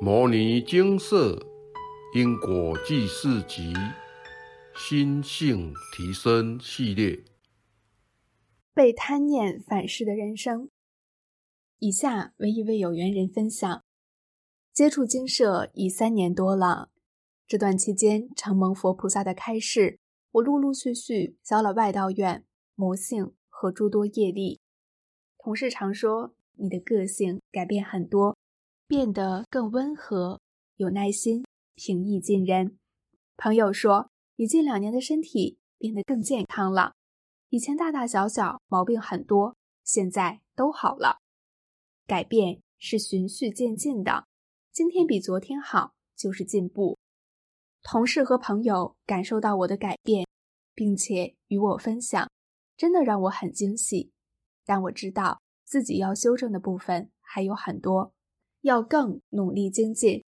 摩尼精舍因果记事集心性提升系列，被贪念反噬的人生。以下为一位有缘人分享：接触精舍已三年多了，这段期间承蒙佛菩萨的开示，我陆陆续续消了外道愿、魔性和诸多业力。同事常说，你的个性改变很多。变得更温和、有耐心、平易近人。朋友说，你近两年的身体变得更健康了，以前大大小小毛病很多，现在都好了。改变是循序渐进的，今天比昨天好就是进步。同事和朋友感受到我的改变，并且与我分享，真的让我很惊喜。但我知道自己要修正的部分还有很多。要更努力精进。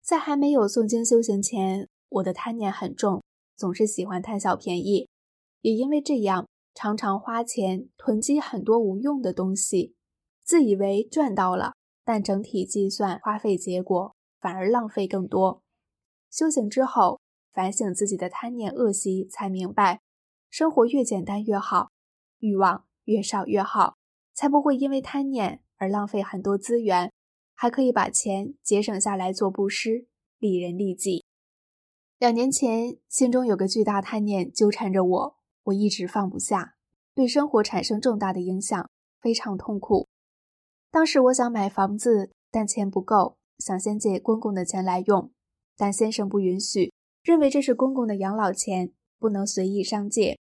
在还没有诵经修行前，我的贪念很重，总是喜欢贪小便宜，也因为这样，常常花钱囤积很多无用的东西，自以为赚到了，但整体计算花费结果反而浪费更多。修行之后，反省自己的贪念恶习，才明白，生活越简单越好，欲望越少越好，才不会因为贪念而浪费很多资源。还可以把钱节省下来做布施，利人利己。两年前，心中有个巨大贪念纠缠着我，我一直放不下，对生活产生重大的影响，非常痛苦。当时我想买房子，但钱不够，想先借公公的钱来用，但先生不允许，认为这是公公的养老钱，不能随意商借。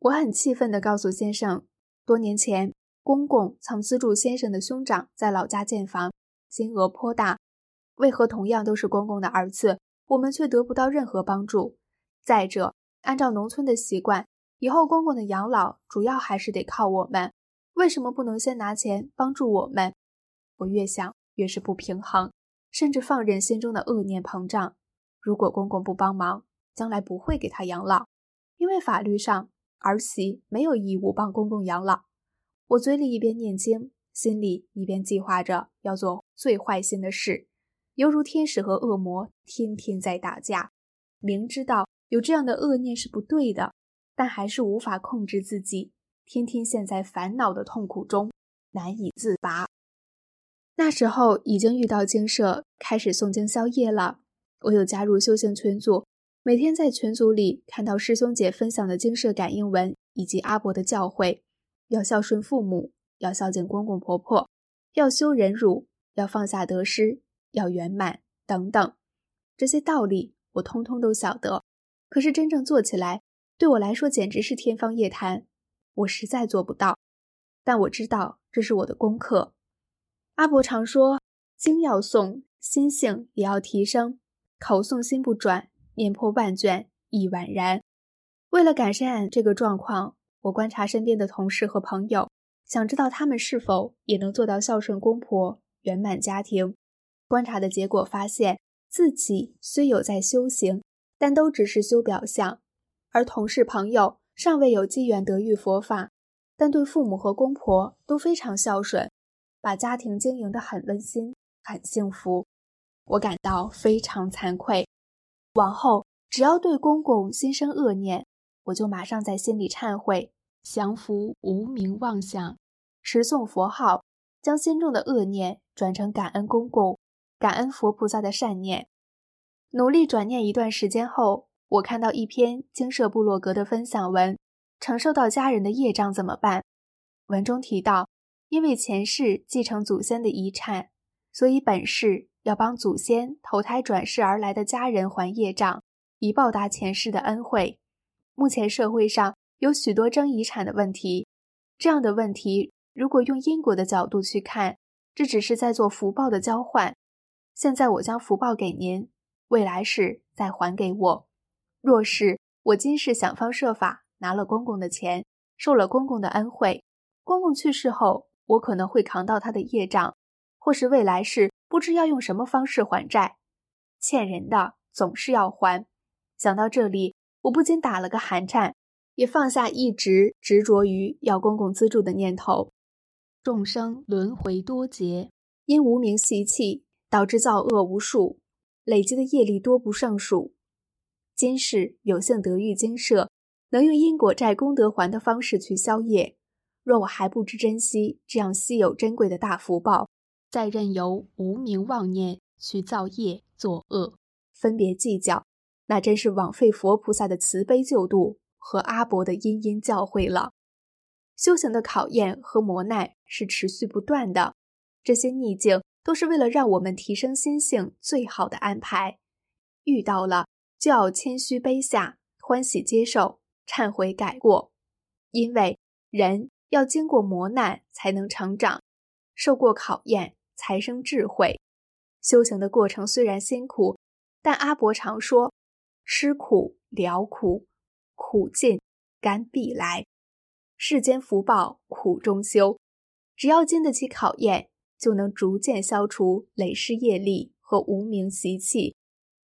我很气愤地告诉先生，多年前公公曾资助先生的兄长在老家建房。金额颇大，为何同样都是公公的儿子，我们却得不到任何帮助？再者，按照农村的习惯，以后公公的养老主要还是得靠我们，为什么不能先拿钱帮助我们？我越想越是不平衡，甚至放任心中的恶念膨胀。如果公公不帮忙，将来不会给他养老，因为法律上儿媳没有义务帮公公养老。我嘴里一边念经。心里一边计划着要做最坏心的事，犹如天使和恶魔天天在打架。明知道有这样的恶念是不对的，但还是无法控制自己，天天陷在烦恼的痛苦中，难以自拔。那时候已经遇到经社开始诵经宵夜了，我有加入修行群组，每天在群组里看到师兄姐分享的经社感应文以及阿伯的教诲，要孝顺父母。要孝敬公公婆婆，要修忍辱，要放下得失，要圆满等等，这些道理我通通都晓得。可是真正做起来，对我来说简直是天方夜谭，我实在做不到。但我知道这是我的功课。阿伯常说，经要诵，心性也要提升。口诵心不转，念破万卷亦宛然。为了改善这个状况，我观察身边的同事和朋友。想知道他们是否也能做到孝顺公婆、圆满家庭？观察的结果发现，自己虽有在修行，但都只是修表象；而同事朋友尚未有机缘得遇佛法，但对父母和公婆都非常孝顺，把家庭经营得很温馨、很幸福。我感到非常惭愧，往后只要对公公心生恶念，我就马上在心里忏悔。降服无名妄想，持诵佛号，将心中的恶念转成感恩公公、感恩佛菩萨的善念。努力转念一段时间后，我看到一篇精舍部落格的分享文：承受到家人的业障怎么办？文中提到，因为前世继承祖先的遗产，所以本世要帮祖先投胎转世而来的家人还业障，以报答前世的恩惠。目前社会上。有许多争遗产的问题，这样的问题如果用因果的角度去看，这只是在做福报的交换。现在我将福报给您，未来世再还给我。若是我今世想方设法拿了公公的钱，受了公公的恩惠，公公去世后，我可能会扛到他的业障，或是未来世不知要用什么方式还债。欠人的总是要还。想到这里，我不禁打了个寒颤。也放下一直执着于要公公资助的念头。众生轮回多劫，因无名习气，导致造恶无数，累积的业力多不胜数。今世有幸得遇精舍，能用因果债功德还的方式去消业。若我还不知珍惜这样稀有珍贵的大福报，再任由无名妄念去造业作恶，分别计较，那真是枉费佛菩萨的慈悲救度和阿伯的殷殷教诲了。修行的考验和磨难是持续不断的，这些逆境都是为了让我们提升心性最好的安排。遇到了就要谦虚卑下，欢喜接受，忏悔改过，因为人要经过磨难才能成长，受过考验才生智慧。修行的过程虽然辛苦，但阿伯常说：“吃苦了苦，苦尽甘必来。”世间福报苦中修，只要经得起考验，就能逐渐消除累世业力和无名习气，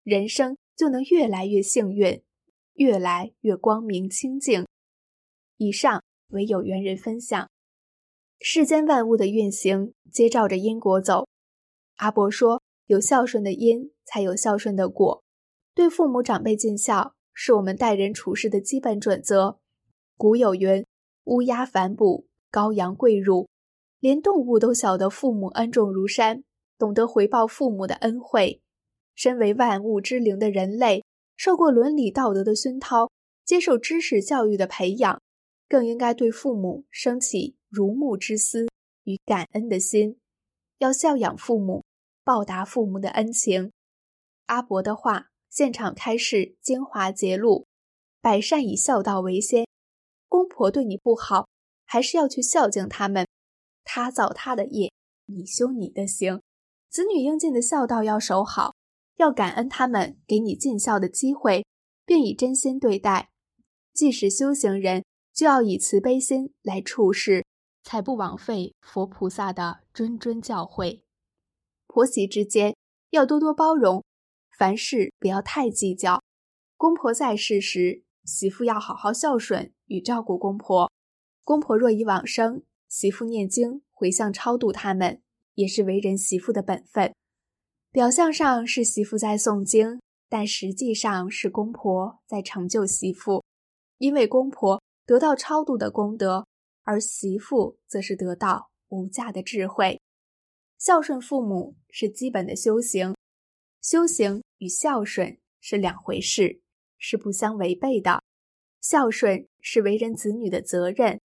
人生就能越来越幸运，越来越光明清净。以上为有缘人分享。世间万物的运行皆照着因果走。阿伯说：“有孝顺的因，才有孝顺的果。对父母长辈尽孝，是我们待人处事的基本准则。”古有云。乌鸦反哺，羔羊跪乳，连动物都晓得父母恩重如山，懂得回报父母的恩惠。身为万物之灵的人类，受过伦理道德的熏陶，接受知识教育的培养，更应该对父母升起如沐之思与感恩的心，要孝养父母，报答父母的恩情。阿伯的话，现场开示精华节录：百善以孝道为先。公婆对你不好，还是要去孝敬他们。他造他的业，你修你的行。子女应尽的孝道要守好，要感恩他们给你尽孝的机会，并以真心对待。即使修行人，就要以慈悲心来处事，才不枉费佛菩萨的谆谆教诲。婆媳之间要多多包容，凡事不要太计较。公婆在世时，媳妇要好好孝顺。与照顾公婆，公婆若已往生，媳妇念经回向超度他们，也是为人媳妇的本分。表象上是媳妇在诵经，但实际上是公婆在成就媳妇，因为公婆得到超度的功德，而媳妇则是得到无价的智慧。孝顺父母是基本的修行，修行与孝顺是两回事，是不相违背的。孝顺是为人子女的责任，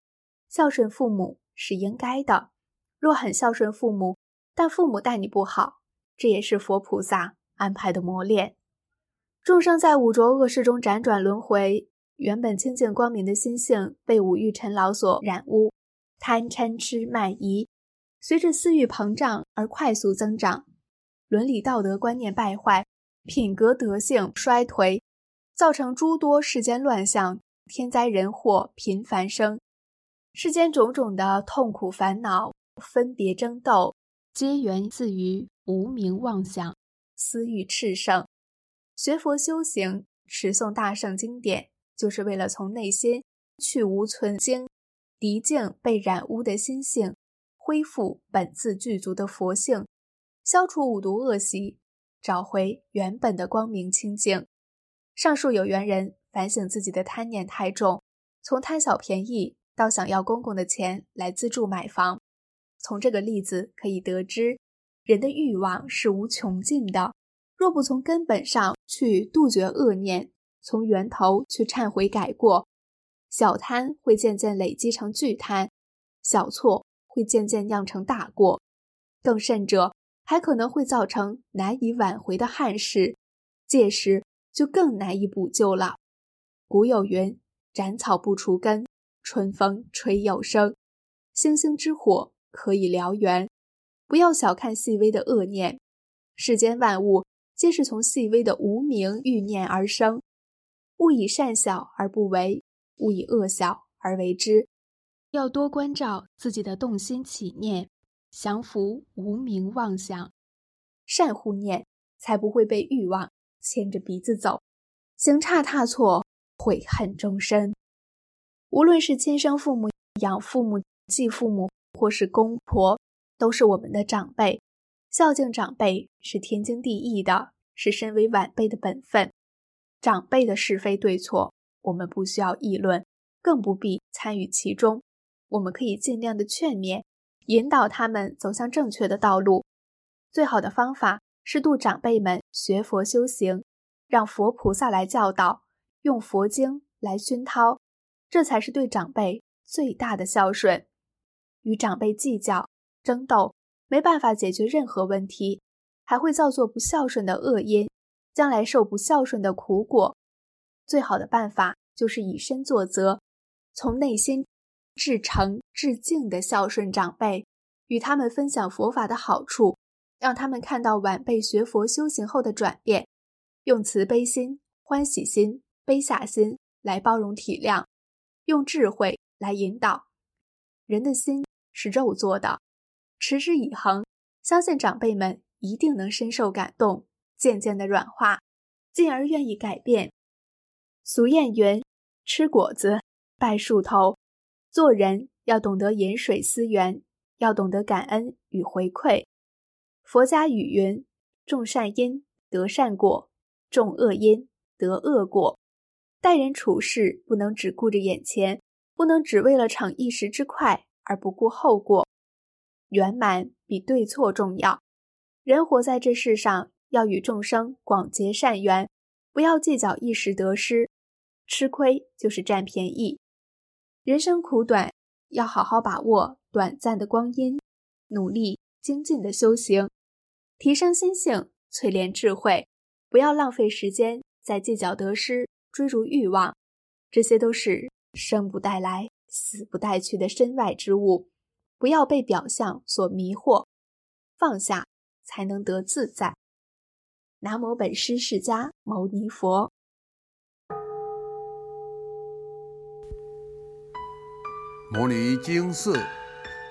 孝顺父母是应该的。若很孝顺父母，但父母待你不好，这也是佛菩萨安排的磨练。众生在五浊恶世中辗转轮回，原本清净光明的心性被五欲尘劳所染污，贪嗔痴慢疑，随着私欲膨胀而快速增长，伦理道德观念败坏，品格德性衰颓。造成诸多世间乱象，天灾人祸频繁生，世间种种的痛苦烦恼、分别争斗，皆源自于无名妄想、私欲炽盛。学佛修行、持诵大圣经典，就是为了从内心去无存精、涤净被染污的心性，恢复本自具足的佛性，消除五毒恶习，找回原本的光明清净。上述有缘人反省自己的贪念太重，从贪小便宜到想要公公的钱来资助买房。从这个例子可以得知，人的欲望是无穷尽的。若不从根本上去杜绝恶念，从源头去忏悔改过，小贪会渐渐累积成巨贪，小错会渐渐酿成大过，更甚者还可能会造成难以挽回的憾事。届时。就更难以补救了。古有云：“斩草不除根，春风吹又生。”星星之火可以燎原。不要小看细微的恶念，世间万物皆是从细微的无名欲念而生。勿以善小而不为，勿以恶小而为之。要多关照自己的动心起念，降服无名妄想，善护念，才不会被欲望。牵着鼻子走，行差踏错，悔恨终身。无论是亲生父母、养父母、继父母，或是公婆，都是我们的长辈。孝敬长辈是天经地义的，是身为晚辈的本分。长辈的是非对错，我们不需要议论，更不必参与其中。我们可以尽量的劝勉、引导他们走向正确的道路。最好的方法是度长辈们学佛修行，让佛菩萨来教导，用佛经来熏陶，这才是对长辈最大的孝顺。与长辈计较、争斗，没办法解决任何问题，还会造作不孝顺的恶因。将来受不孝顺的苦果，最好的办法就是以身作则，从内心至诚至敬的孝顺长辈，与他们分享佛法的好处，让他们看到晚辈学佛修行后的转变，用慈悲心、欢喜心、悲下心来包容体谅，用智慧来引导。人的心是肉做的，持之以恒，相信长辈们一定能深受感动。渐渐的软化，进而愿意改变。俗谚云：“吃果子拜树头。”做人要懂得饮水思源，要懂得感恩与回馈。佛家语云：“种善因得善果，种恶因得恶果。”待人处事不能只顾着眼前，不能只为了逞一时之快而不顾后果。圆满比对错重要。人活在这世上。要与众生广结善缘，不要计较一时得失，吃亏就是占便宜。人生苦短，要好好把握短暂的光阴，努力精进的修行，提升心性，淬炼智慧。不要浪费时间在计较得失、追逐欲望，这些都是生不带来、死不带去的身外之物。不要被表象所迷惑，放下才能得自在。南无本师释迦牟尼佛。摩尼经寺